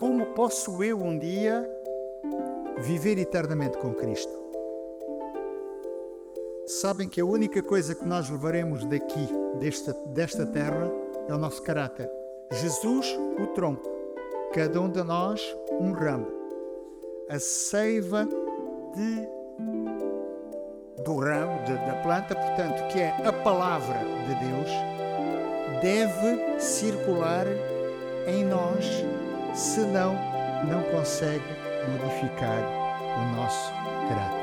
como posso eu um dia viver eternamente com Cristo? Sabem que a única coisa que nós levaremos daqui, desta, desta terra, é o nosso caráter. Jesus, o tronco. Cada um de nós, um ramo. A seiva de, do ramo, de, da planta, portanto, que é a palavra de Deus, deve circular em nós, senão não consegue modificar o nosso caráter.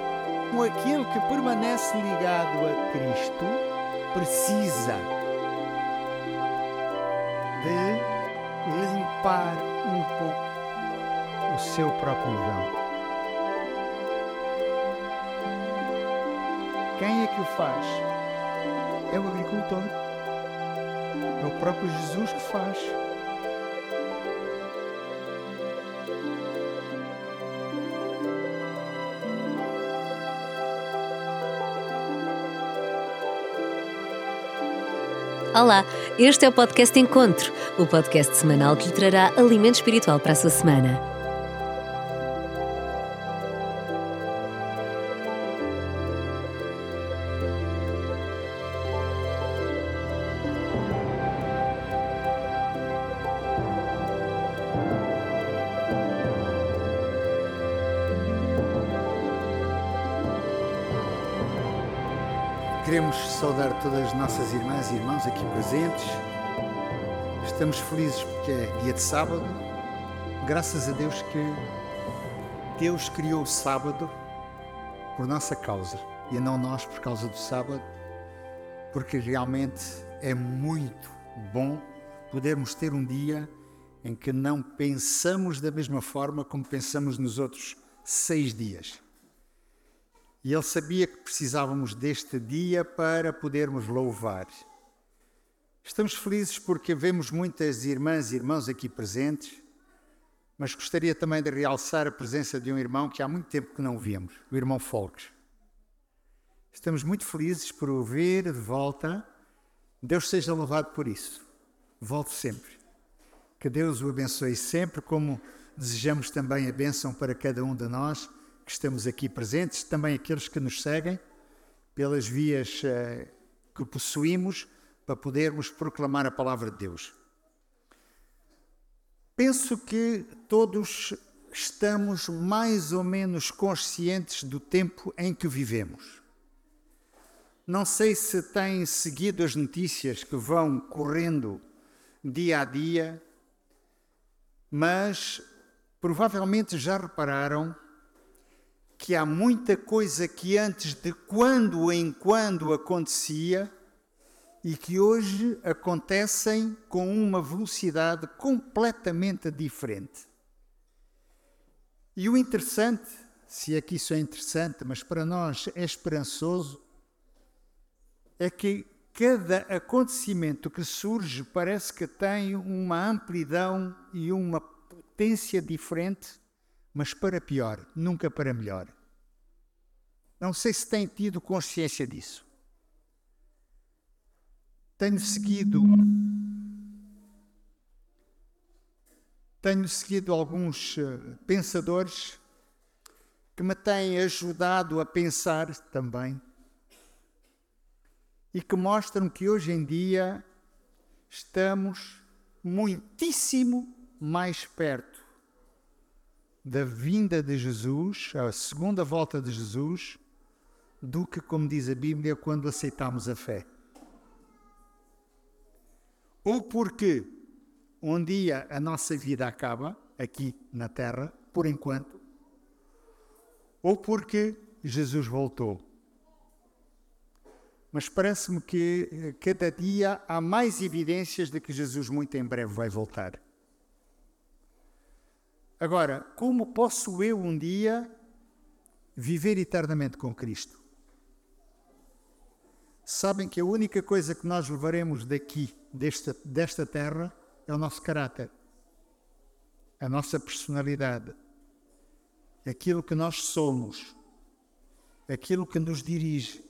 Aquele que permanece ligado a Cristo precisa de limpar um pouco o seu próprio vão. Quem é que o faz? É o agricultor. É o próprio Jesus que faz. Olá, este é o podcast Encontro, o podcast semanal que lhe trará alimento espiritual para a sua semana. Saudar todas as nossas irmãs e irmãos aqui presentes. Estamos felizes porque é dia de sábado. Graças a Deus que Deus criou o sábado por nossa causa e não nós por causa do sábado, porque realmente é muito bom podermos ter um dia em que não pensamos da mesma forma como pensamos nos outros seis dias. E ele sabia que precisávamos deste dia para podermos louvar. Estamos felizes porque vemos muitas irmãs e irmãos aqui presentes, mas gostaria também de realçar a presença de um irmão que há muito tempo que não víamos, o irmão Folks. Estamos muito felizes por o ver de volta. Deus seja louvado por isso. Volte sempre. Que Deus o abençoe sempre, como desejamos também a bênção para cada um de nós que estamos aqui presentes, também aqueles que nos seguem pelas vias uh, que possuímos para podermos proclamar a palavra de Deus. Penso que todos estamos mais ou menos conscientes do tempo em que vivemos. Não sei se têm seguido as notícias que vão correndo dia a dia, mas provavelmente já repararam que há muita coisa que antes de quando em quando acontecia e que hoje acontecem com uma velocidade completamente diferente. E o interessante, se é que isso é interessante, mas para nós é esperançoso, é que cada acontecimento que surge parece que tem uma amplidão e uma potência diferente mas para pior, nunca para melhor. Não sei se têm tido consciência disso. Tenho seguido tenho seguido alguns eh, pensadores que me têm ajudado a pensar também e que mostram que hoje em dia estamos muitíssimo mais perto da vinda de Jesus, a segunda volta de Jesus, do que, como diz a Bíblia, quando aceitamos a fé. Ou porque um dia a nossa vida acaba aqui na terra, por enquanto, ou porque Jesus voltou. Mas parece-me que eh, cada dia há mais evidências de que Jesus muito em breve vai voltar. Agora, como posso eu um dia viver eternamente com Cristo? Sabem que a única coisa que nós levaremos daqui, desta, desta terra, é o nosso caráter, a nossa personalidade, aquilo que nós somos, aquilo que nos dirige,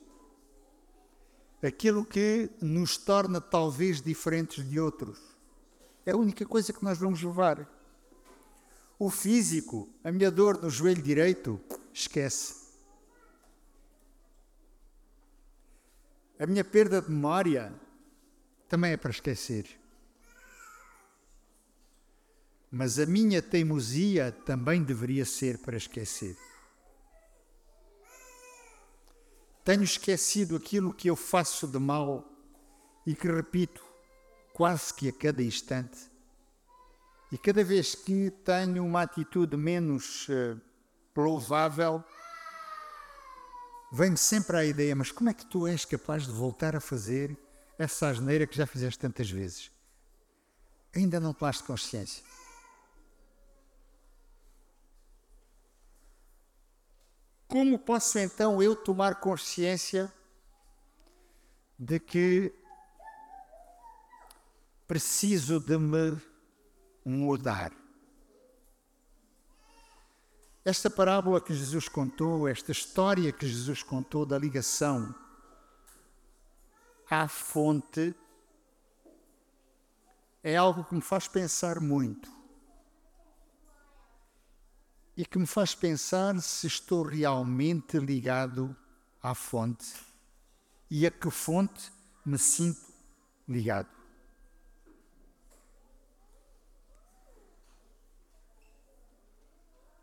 aquilo que nos torna talvez diferentes de outros. É a única coisa que nós vamos levar. O físico, a minha dor no joelho direito, esquece. A minha perda de memória também é para esquecer. Mas a minha teimosia também deveria ser para esquecer. Tenho esquecido aquilo que eu faço de mal e que repito quase que a cada instante. E cada vez que tenho uma atitude menos uh, louvável, vem-me sempre a ideia: mas como é que tu és capaz de voltar a fazer essa asneira que já fizeste tantas vezes? Ainda não tomaste consciência. Como posso então eu tomar consciência de que preciso de me mudar? Esta parábola que Jesus contou, esta história que Jesus contou da ligação à fonte, é algo que me faz pensar muito e que me faz pensar se estou realmente ligado à fonte e a que fonte me sinto ligado.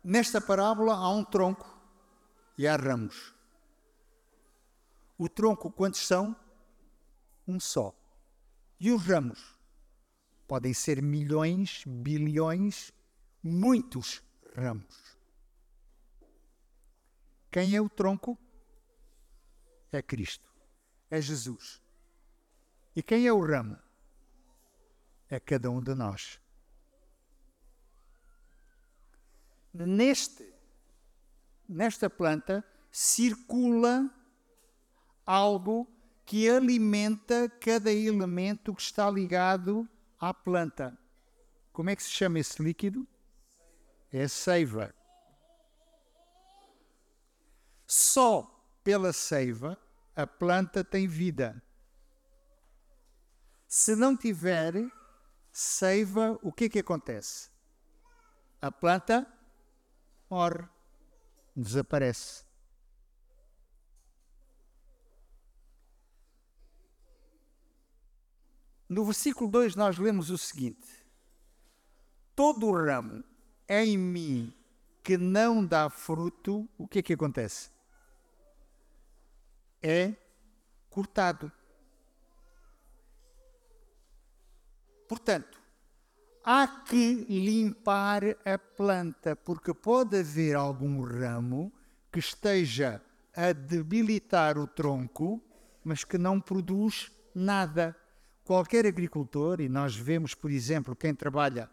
Nesta parábola há um tronco e há ramos. O tronco, quantos são? Um só. E os ramos? Podem ser milhões, bilhões, muitos ramos. Quem é o tronco? É Cristo. É Jesus. E quem é o ramo? É cada um de nós. Neste, nesta planta circula algo que alimenta cada elemento que está ligado à planta. Como é que se chama esse líquido? É seiva. Só pela seiva a planta tem vida. Se não tiver seiva, o que é que acontece? A planta morre, desaparece. No versículo 2 nós lemos o seguinte: Todo o ramo em mim que não dá fruto, o que é que acontece? É cortado. Portanto, há que limpar a planta, porque pode haver algum ramo que esteja a debilitar o tronco, mas que não produz nada. Qualquer agricultor, e nós vemos, por exemplo, quem trabalha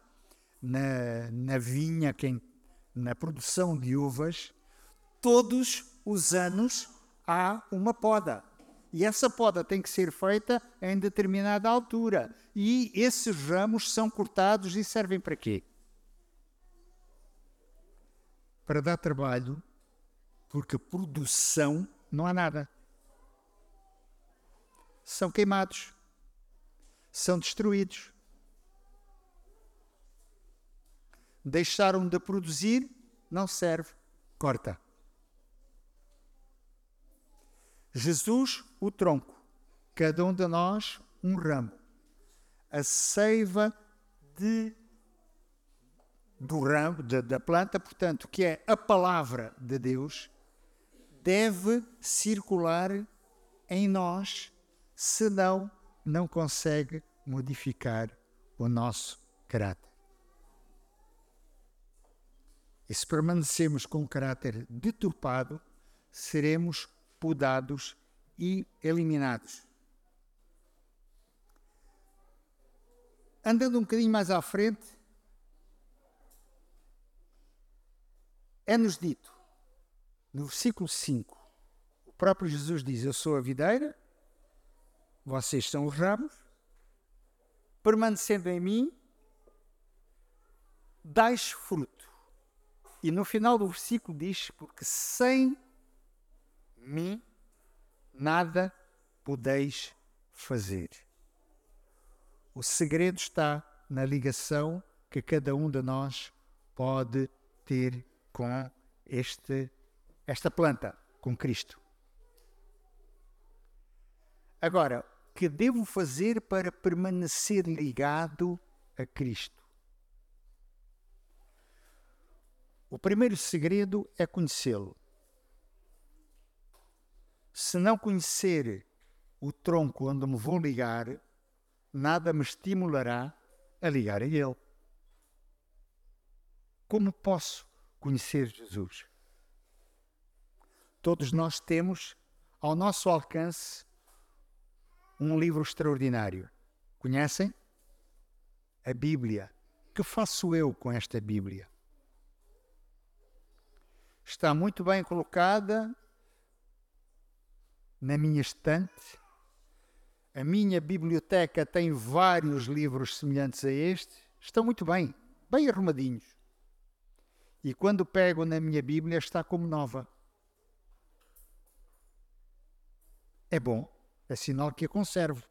na, na vinha, quem, na produção de uvas, todos os anos há uma poda. E essa poda tem que ser feita em determinada altura. E esses ramos são cortados e servem para quê? Para dar trabalho, porque produção não há nada. São queimados, são destruídos. Deixaram de produzir, não serve, corta. Jesus, o tronco, cada um de nós, um ramo. A seiva de, do ramo, de, da planta, portanto, que é a palavra de Deus, deve circular em nós, senão não consegue modificar o nosso caráter. E se permanecemos com um caráter deturpado, seremos podados e eliminados. Andando um bocadinho mais à frente, é-nos dito, no versículo 5, o próprio Jesus diz: Eu sou a videira, vocês são os ramos, permanecendo em mim, dais fruto. E no final do versículo diz: Porque sem mim nada podeis fazer. O segredo está na ligação que cada um de nós pode ter com este, esta planta, com Cristo. Agora, o que devo fazer para permanecer ligado a Cristo? O primeiro segredo é conhecê-lo. Se não conhecer o tronco onde me vou ligar, nada me estimulará a ligar a Ele. Como posso conhecer Jesus? Todos nós temos ao nosso alcance um livro extraordinário. Conhecem? A Bíblia. Que faço eu com esta Bíblia? está muito bem colocada na minha estante. A minha biblioteca tem vários livros semelhantes a este. Estão muito bem, bem arrumadinhos. E quando pego na minha Bíblia, está como nova. É bom, é sinal que a conservo.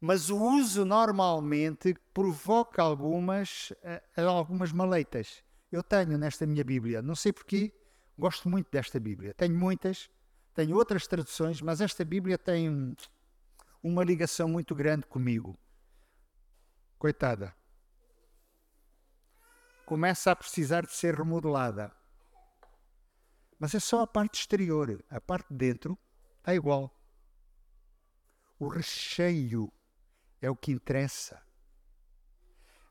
Mas o uso normalmente provoca algumas, eh, algumas maleitas eu tenho nesta minha Bíblia. Não sei porquê, gosto muito desta Bíblia. Tenho muitas, tenho outras traduções, mas esta Bíblia tem uma ligação muito grande comigo. Coitada. Começa a precisar de ser remodelada. Mas é só a parte exterior. A parte de dentro está igual. O recheio é o que interessa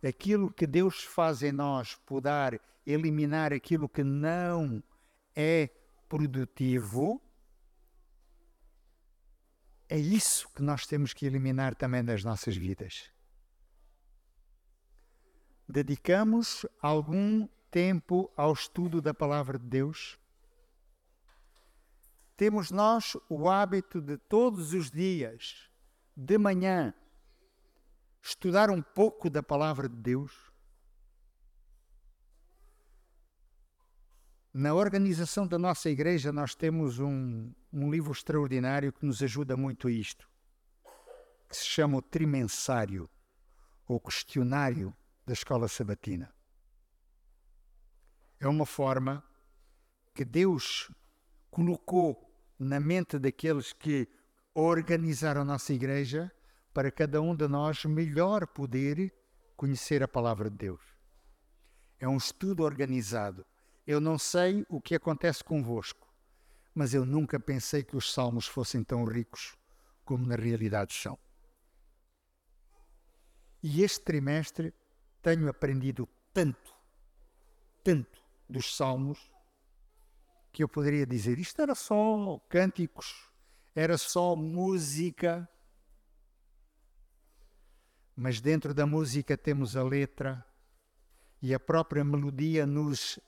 aquilo que Deus faz em nós, poder eliminar aquilo que não é produtivo, é isso que nós temos que eliminar também das nossas vidas. Dedicamos algum tempo ao estudo da palavra de Deus? Temos nós o hábito de todos os dias, de manhã, estudar um pouco da palavra de Deus? Na organização da nossa igreja, nós temos um, um livro extraordinário que nos ajuda muito a isto, que se chama o Trimensário, ou Questionário da Escola Sabatina. É uma forma que Deus colocou na mente daqueles que organizaram a nossa igreja para cada um de nós melhor poder conhecer a palavra de Deus. É um estudo organizado. Eu não sei o que acontece convosco, mas eu nunca pensei que os salmos fossem tão ricos como na realidade são. E este trimestre tenho aprendido tanto, tanto dos salmos, que eu poderia dizer: isto era só cânticos, era só música, mas dentro da música temos a letra e a própria melodia nos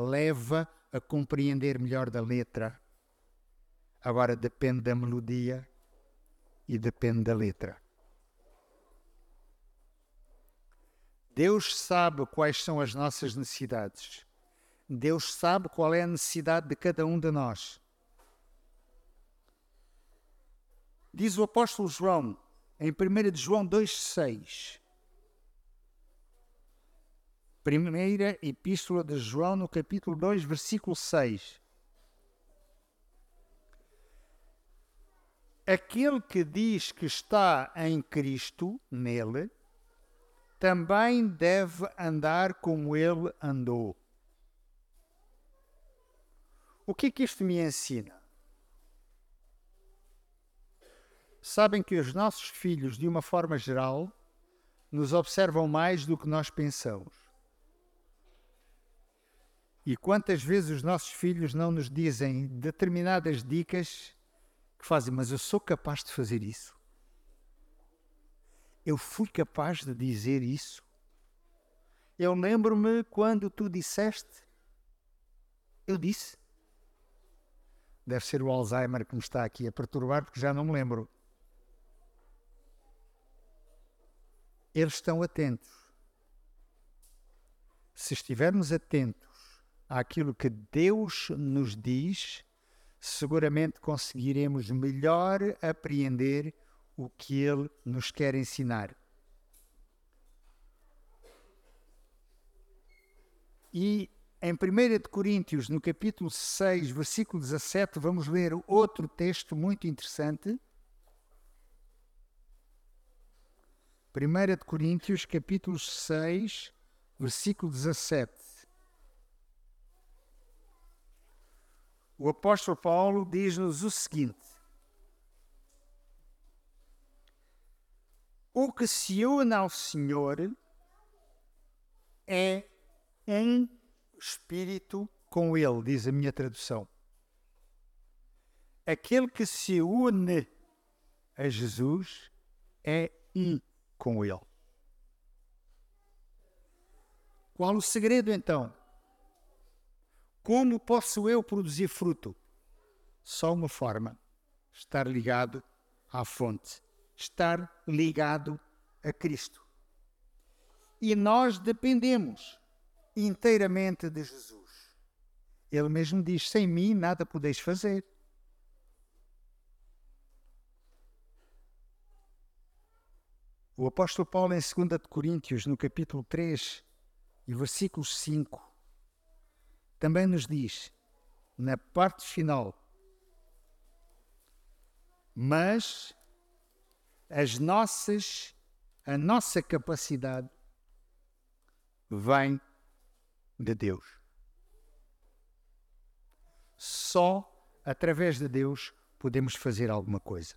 leva a compreender melhor da letra. Agora depende da melodia e depende da letra. Deus sabe quais são as nossas necessidades. Deus sabe qual é a necessidade de cada um de nós. Diz o apóstolo João: em 1 de João 2,6. Primeira Epístola de João, no capítulo 2, versículo 6. Aquele que diz que está em Cristo, nele, também deve andar como ele andou. O que é que isto me ensina? sabem que os nossos filhos, de uma forma geral, nos observam mais do que nós pensamos. E quantas vezes os nossos filhos não nos dizem determinadas dicas que fazem, mas eu sou capaz de fazer isso? Eu fui capaz de dizer isso? Eu lembro-me quando tu disseste. Eu disse. Deve ser o Alzheimer que me está aqui a perturbar, porque já não me lembro. eles estão atentos. Se estivermos atentos àquilo que Deus nos diz, seguramente conseguiremos melhor apreender o que Ele nos quer ensinar. E em 1 Coríntios, no capítulo 6, versículo 17, vamos ler outro texto muito interessante. 1 Coríntios, capítulo 6, versículo 17. O apóstolo Paulo diz-nos o seguinte: O que se une ao Senhor é em espírito com Ele, diz a minha tradução. Aquele que se une a Jesus é um com Ele. Qual o segredo então? Como posso eu produzir fruto? Só uma forma: estar ligado à fonte, estar ligado a Cristo. E nós dependemos inteiramente de Jesus. Ele mesmo diz: sem mim nada podeis fazer. O apóstolo Paulo, em 2 Coríntios, no capítulo 3 e versículo 5, também nos diz, na parte final, mas as nossas, a nossa capacidade vem de Deus. Só através de Deus podemos fazer alguma coisa.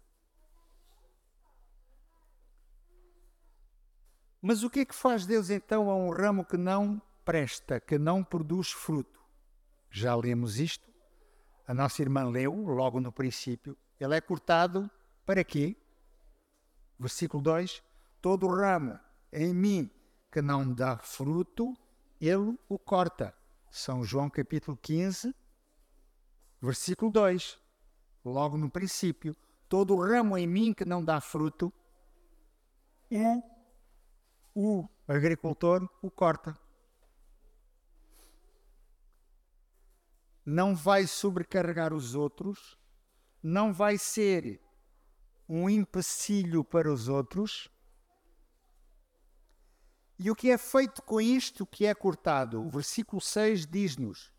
Mas o que é que faz Deus então a um ramo que não presta, que não produz fruto? Já lemos isto. A nossa irmã leu logo no princípio. Ele é cortado para quê? Versículo 2: Todo ramo em mim que não dá fruto, ele o corta. São João capítulo 15, versículo 2. Logo no princípio, todo ramo em mim que não dá fruto, é o agricultor o corta. Não vai sobrecarregar os outros, não vai ser um empecilho para os outros, e o que é feito com isto que é cortado? O versículo 6 diz-nos: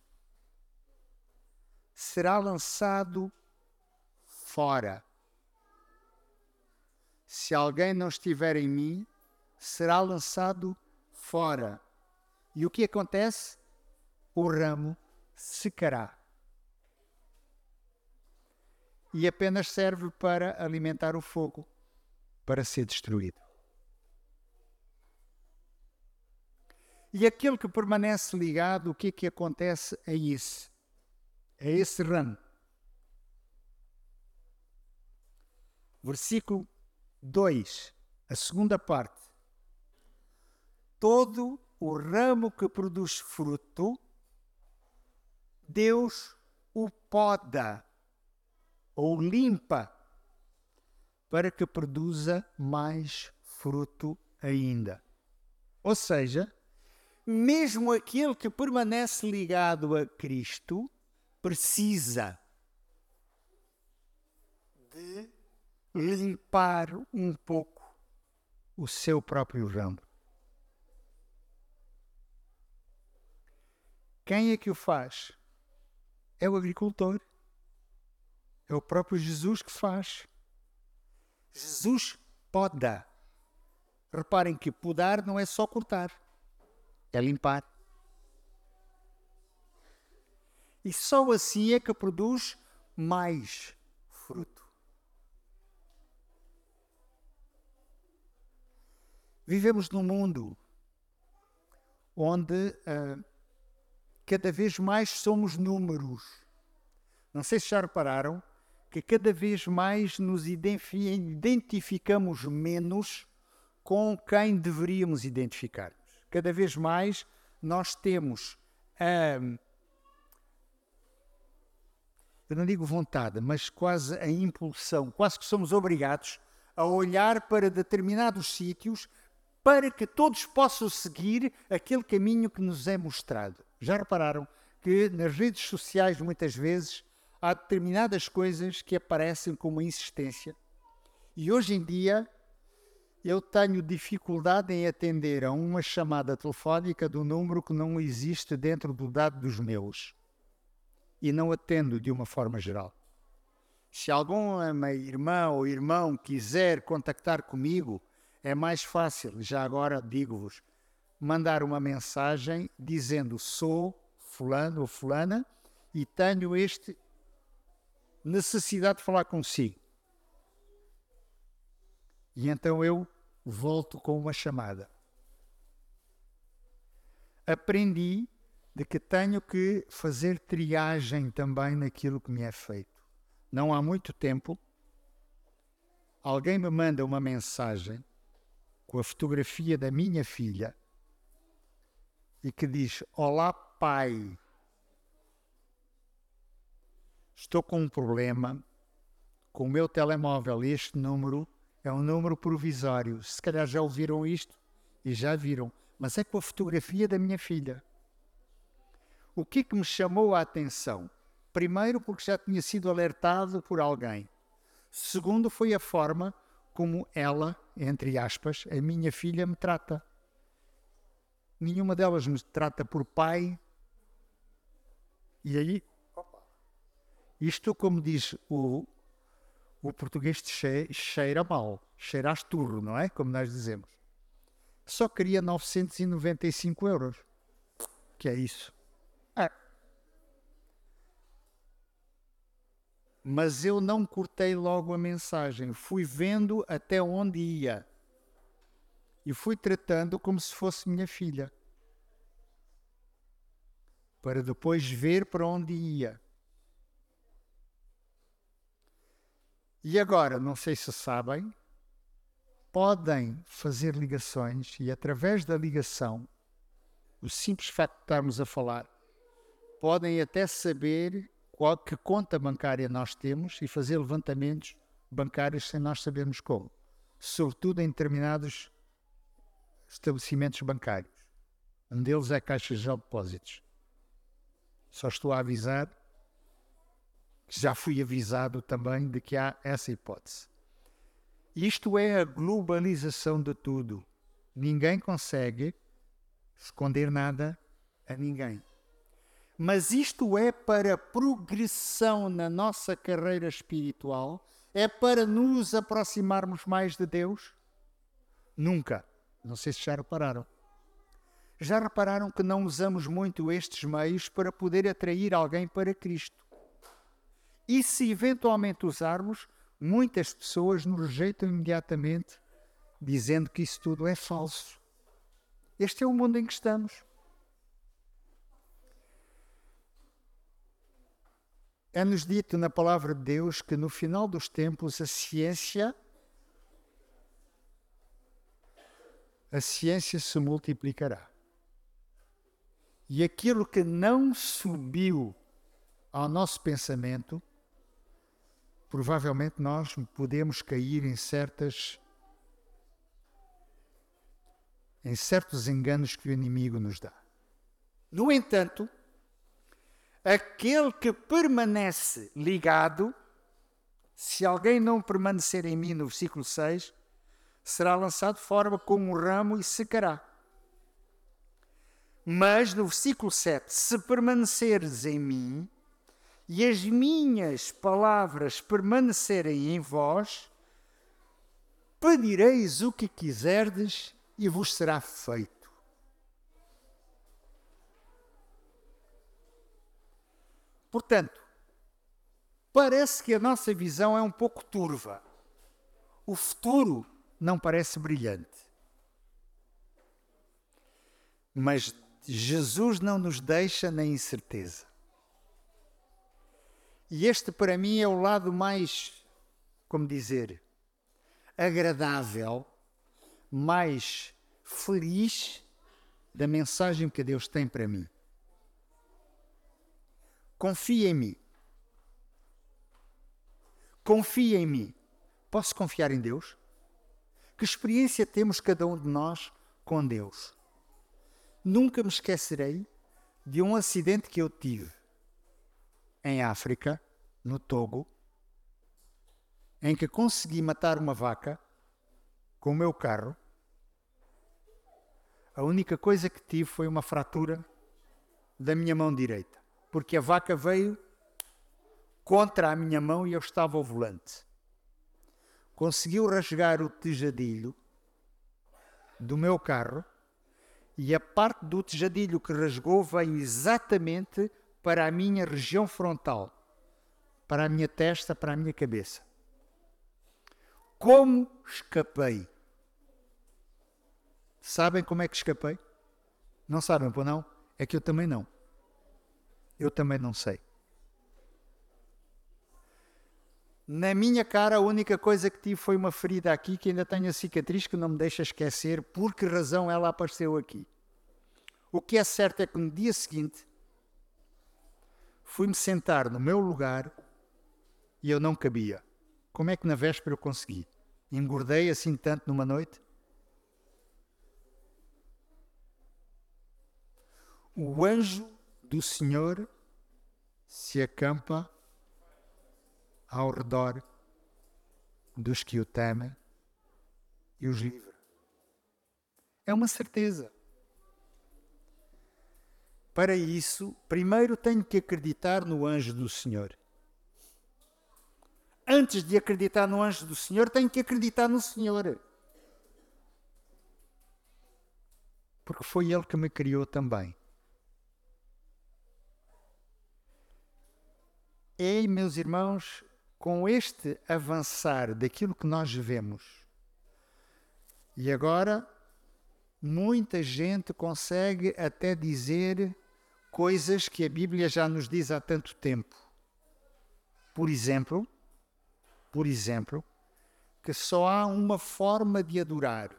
será lançado fora. Se alguém não estiver em mim, será lançado fora. E o que acontece? O ramo secará. E apenas serve para alimentar o fogo, para ser destruído. E aquele que permanece ligado, o que é que acontece a isso? A esse ramo. Versículo 2, a segunda parte. Todo o ramo que produz fruto, Deus o poda ou limpa para que produza mais fruto ainda. Ou seja, mesmo aquele que permanece ligado a Cristo precisa de limpar um pouco o seu próprio ramo. Quem é que o faz? É o agricultor. É o próprio Jesus que faz. Jesus poda. Reparem que podar não é só cortar é limpar. E só assim é que produz mais fruto. Vivemos num mundo onde uh, cada vez mais somos números. Não sei se já repararam que cada vez mais nos identificamos menos com quem deveríamos identificar cada vez mais nós temos a. Eu não digo vontade, mas quase a impulsão, quase que somos obrigados a olhar para determinados sítios para que todos possam seguir aquele caminho que nos é mostrado. Já repararam que nas redes sociais muitas vezes há determinadas coisas que aparecem com uma insistência e hoje em dia eu tenho dificuldade em atender a uma chamada telefónica do número que não existe dentro do dado dos meus. E não atendo de uma forma geral. Se alguma irmã ou irmão quiser contactar comigo, é mais fácil, já agora digo-vos, mandar uma mensagem dizendo sou fulano ou fulana e tenho este necessidade de falar consigo. E então eu volto com uma chamada. Aprendi de que tenho que fazer triagem também naquilo que me é feito. Não há muito tempo, alguém me manda uma mensagem com a fotografia da minha filha e que diz: Olá, pai. Estou com um problema com o meu telemóvel. Este número é um número provisório. Se calhar já ouviram isto e já viram, mas é com a fotografia da minha filha. O que, é que me chamou a atenção? Primeiro, porque já tinha sido alertado por alguém. Segundo, foi a forma como ela, entre aspas, a minha filha me trata. Nenhuma delas me trata por pai. E aí, isto, como diz o, o português cheira mal, cheira a esturro, não é? Como nós dizemos. Só queria 995 euros. Que é isso? É. Mas eu não cortei logo a mensagem. Fui vendo até onde ia. E fui tratando como se fosse minha filha. Para depois ver para onde ia. E agora, não sei se sabem, podem fazer ligações e através da ligação, o simples facto de estarmos a falar, podem até saber qual que conta bancária nós temos e fazer levantamentos bancários sem nós sabermos como, sobretudo em determinados estabelecimentos bancários. Um deles é a Caixa de Depósitos. Só estou a avisar já fui avisado também de que há essa hipótese. Isto é a globalização de tudo. Ninguém consegue esconder nada a ninguém. Mas isto é para progressão na nossa carreira espiritual? É para nos aproximarmos mais de Deus? Nunca. Não sei se já repararam. Já repararam que não usamos muito estes meios para poder atrair alguém para Cristo? E se eventualmente usarmos, muitas pessoas nos rejeitam imediatamente, dizendo que isso tudo é falso. Este é o mundo em que estamos. É-nos dito na palavra de Deus que no final dos tempos a ciência a ciência se multiplicará. E aquilo que não subiu ao nosso pensamento provavelmente nós podemos cair em certas em certos enganos que o inimigo nos dá. No entanto, aquele que permanece ligado, se alguém não permanecer em mim, no versículo 6, será lançado fora como um ramo e secará. Mas no versículo 7, se permaneceres em mim, e as minhas palavras permanecerem em vós, pedireis o que quiserdes e vos será feito. Portanto, parece que a nossa visão é um pouco turva. O futuro não parece brilhante. Mas Jesus não nos deixa na incerteza. E este para mim é o lado mais, como dizer, agradável, mais feliz da mensagem que Deus tem para mim. Confia em mim. Confia em mim. Posso confiar em Deus? Que experiência temos cada um de nós com Deus? Nunca me esquecerei de um acidente que eu tive em África, no Togo, em que consegui matar uma vaca com o meu carro, a única coisa que tive foi uma fratura da minha mão direita, porque a vaca veio contra a minha mão e eu estava ao volante. Conseguiu rasgar o tejadilho do meu carro e a parte do tejadilho que rasgou veio exatamente para a minha região frontal, para a minha testa, para a minha cabeça. Como escapei? Sabem como é que escapei? Não sabem, pô, não? É que eu também não. Eu também não sei. Na minha cara, a única coisa que tive foi uma ferida aqui que ainda tenho a cicatriz que não me deixa esquecer por que razão ela apareceu aqui. O que é certo é que no dia seguinte fui-me sentar no meu lugar e eu não cabia. Como é que na véspera eu consegui? Engordei assim tanto numa noite? O anjo do Senhor se acampa ao redor dos que o temem e os livra. É uma certeza. Para isso, primeiro tenho que acreditar no anjo do Senhor. Antes de acreditar no anjo do Senhor, tenho que acreditar no Senhor. Porque foi Ele que me criou também. Ei, meus irmãos, com este avançar daquilo que nós vemos, e agora muita gente consegue até dizer coisas que a Bíblia já nos diz há tanto tempo. Por exemplo, por exemplo, que só há uma forma de adorar.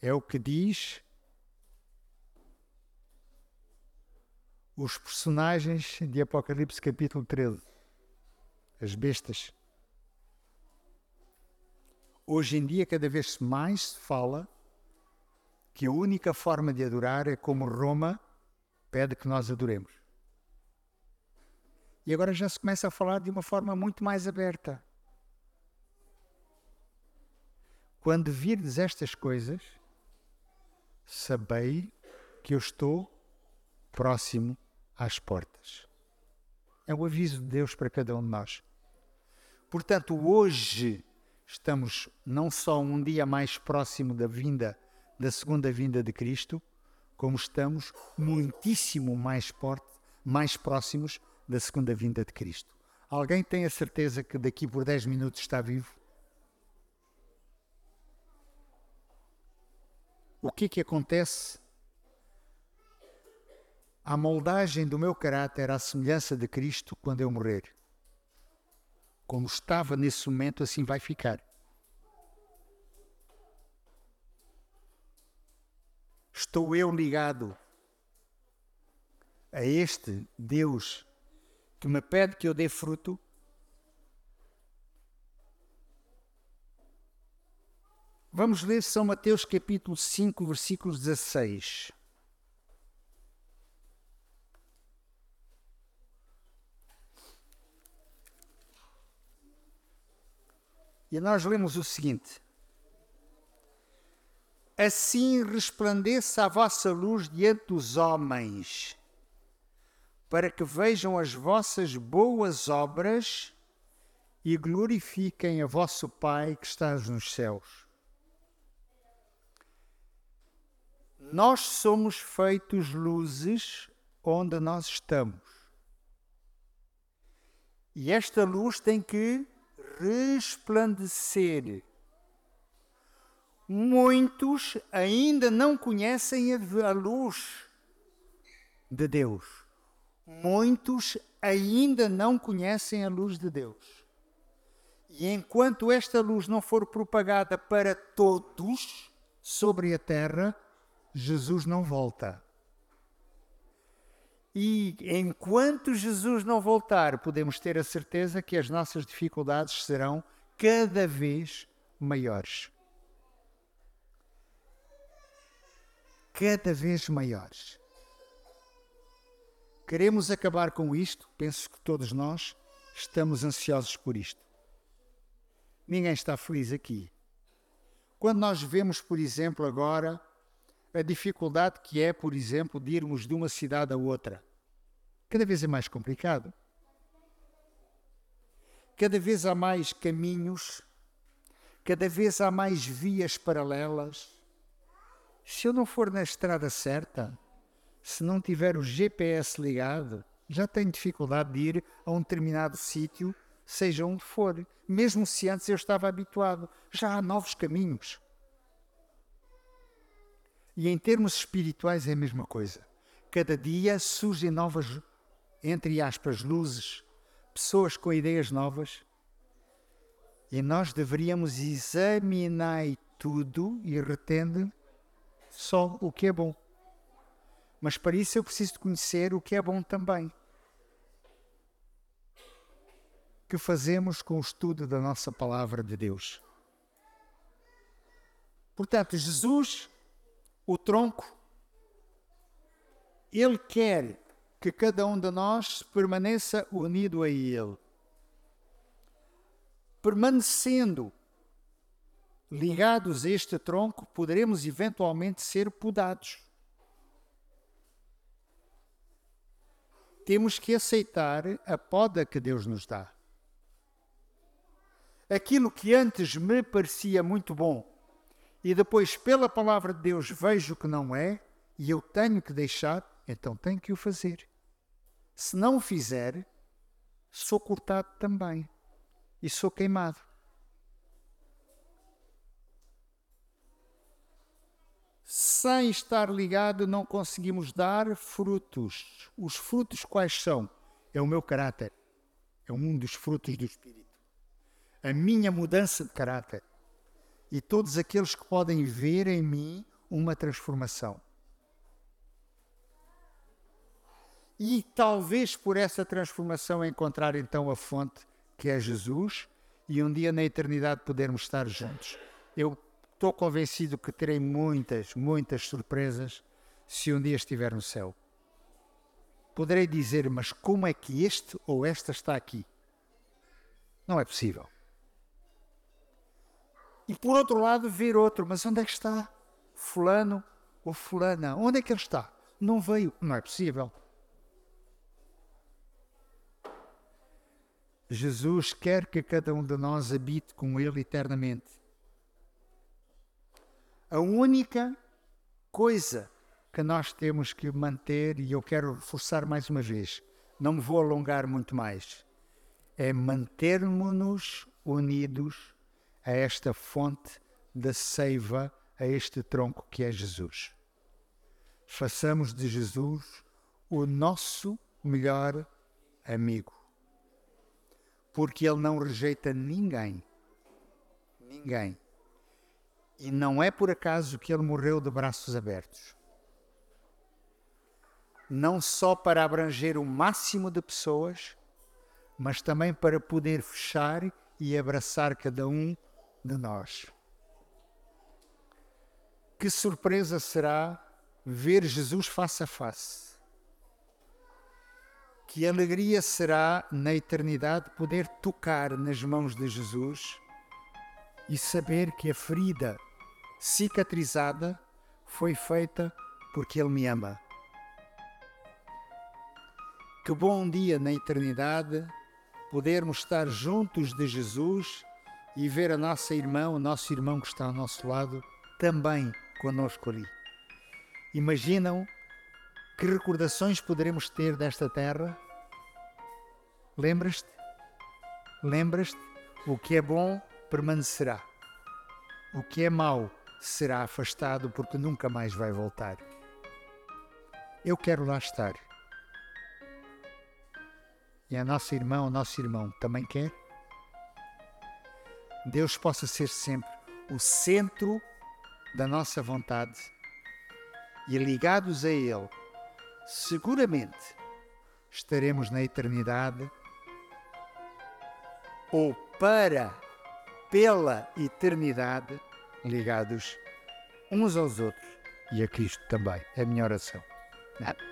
É o que diz os personagens de Apocalipse capítulo 13, as bestas. Hoje em dia, cada vez mais se fala que a única forma de adorar é como Roma pede que nós adoremos. E agora já se começa a falar de uma forma muito mais aberta. Quando virdes estas coisas, sabei que eu estou próximo às portas. É o aviso de Deus para cada um de nós. Portanto, hoje estamos não só um dia mais próximo da vinda, da segunda vinda de Cristo, como estamos muitíssimo mais, porte, mais próximos da segunda vinda de Cristo. Alguém tem a certeza que daqui por 10 minutos está vivo? O que é que acontece a moldagem do meu caráter à semelhança de Cristo quando eu morrer. Como estava nesse momento, assim vai ficar. Estou eu ligado a este Deus que me pede que eu dê fruto? Vamos ler São Mateus capítulo 5, versículo 16. E nós lemos o seguinte: Assim resplandeça a vossa luz diante dos homens, para que vejam as vossas boas obras e glorifiquem a vosso Pai que estás nos céus. Nós somos feitos luzes onde nós estamos. E esta luz tem que resplandecer. Muitos ainda não conhecem a luz de Deus. Muitos ainda não conhecem a luz de Deus. E enquanto esta luz não for propagada para todos sobre a terra, Jesus não volta. E enquanto Jesus não voltar, podemos ter a certeza que as nossas dificuldades serão cada vez maiores. Cada vez maiores. Queremos acabar com isto, penso que todos nós estamos ansiosos por isto. Ninguém está feliz aqui. Quando nós vemos, por exemplo, agora a dificuldade que é, por exemplo, de irmos de uma cidade a outra, cada vez é mais complicado. Cada vez há mais caminhos, cada vez há mais vias paralelas. Se eu não for na estrada certa, se não tiver o GPS ligado, já tenho dificuldade de ir a um determinado sítio, seja onde for, mesmo se antes eu estava habituado. Já há novos caminhos. E em termos espirituais é a mesma coisa. Cada dia surgem novas, entre aspas, luzes, pessoas com ideias novas. E nós deveríamos examinar tudo e retendo só o que é bom. Mas para isso eu preciso conhecer o que é bom também. Que fazemos com o estudo da nossa palavra de Deus. Portanto, Jesus, o tronco, ele quer que cada um de nós permaneça unido a Ele. Permanecendo ligados a este tronco, poderemos eventualmente ser podados. Temos que aceitar a poda que Deus nos dá. Aquilo que antes me parecia muito bom e depois, pela palavra de Deus, vejo que não é, e eu tenho que deixar, então tenho que o fazer. Se não o fizer, sou cortado também e sou queimado. Sem estar ligado, não conseguimos dar frutos. Os frutos quais são? É o meu caráter. É um dos frutos do Espírito. A minha mudança de caráter. E todos aqueles que podem ver em mim uma transformação. e talvez por essa transformação encontrar então a fonte que é Jesus e um dia na eternidade podermos estar juntos. Eu estou convencido que terei muitas, muitas surpresas se um dia estiver no céu. Poderei dizer, mas como é que este ou esta está aqui? Não é possível. E por outro lado, ver outro, mas onde é que está? Fulano ou Fulana? Onde é que ele está? Não veio. Não é possível. Jesus quer que cada um de nós habite com Ele eternamente. A única coisa que nós temos que manter, e eu quero reforçar mais uma vez, não me vou alongar muito mais, é mantermos-nos unidos a esta fonte da seiva, a este tronco que é Jesus. Façamos de Jesus o nosso melhor amigo porque ele não rejeita ninguém. Ninguém. E não é por acaso que ele morreu de braços abertos. Não só para abranger o máximo de pessoas, mas também para poder fechar e abraçar cada um de nós. Que surpresa será ver Jesus face a face que alegria será na eternidade poder tocar nas mãos de Jesus e saber que a ferida cicatrizada foi feita porque Ele me ama. Que bom dia na eternidade podermos estar juntos de Jesus e ver a nossa irmã, o nosso irmão que está ao nosso lado, também conosco ali. Imaginam que recordações poderemos ter desta terra? Lembras-te? Lembras-te? O que é bom permanecerá. O que é mau será afastado porque nunca mais vai voltar. Eu quero lá estar. E a nossa irmã, o nosso irmão também quer? Deus possa ser sempre o centro da nossa vontade e ligados a Ele seguramente estaremos na eternidade ou para, pela eternidade, ligados uns aos outros e a Cristo também. É a minha oração. Nada.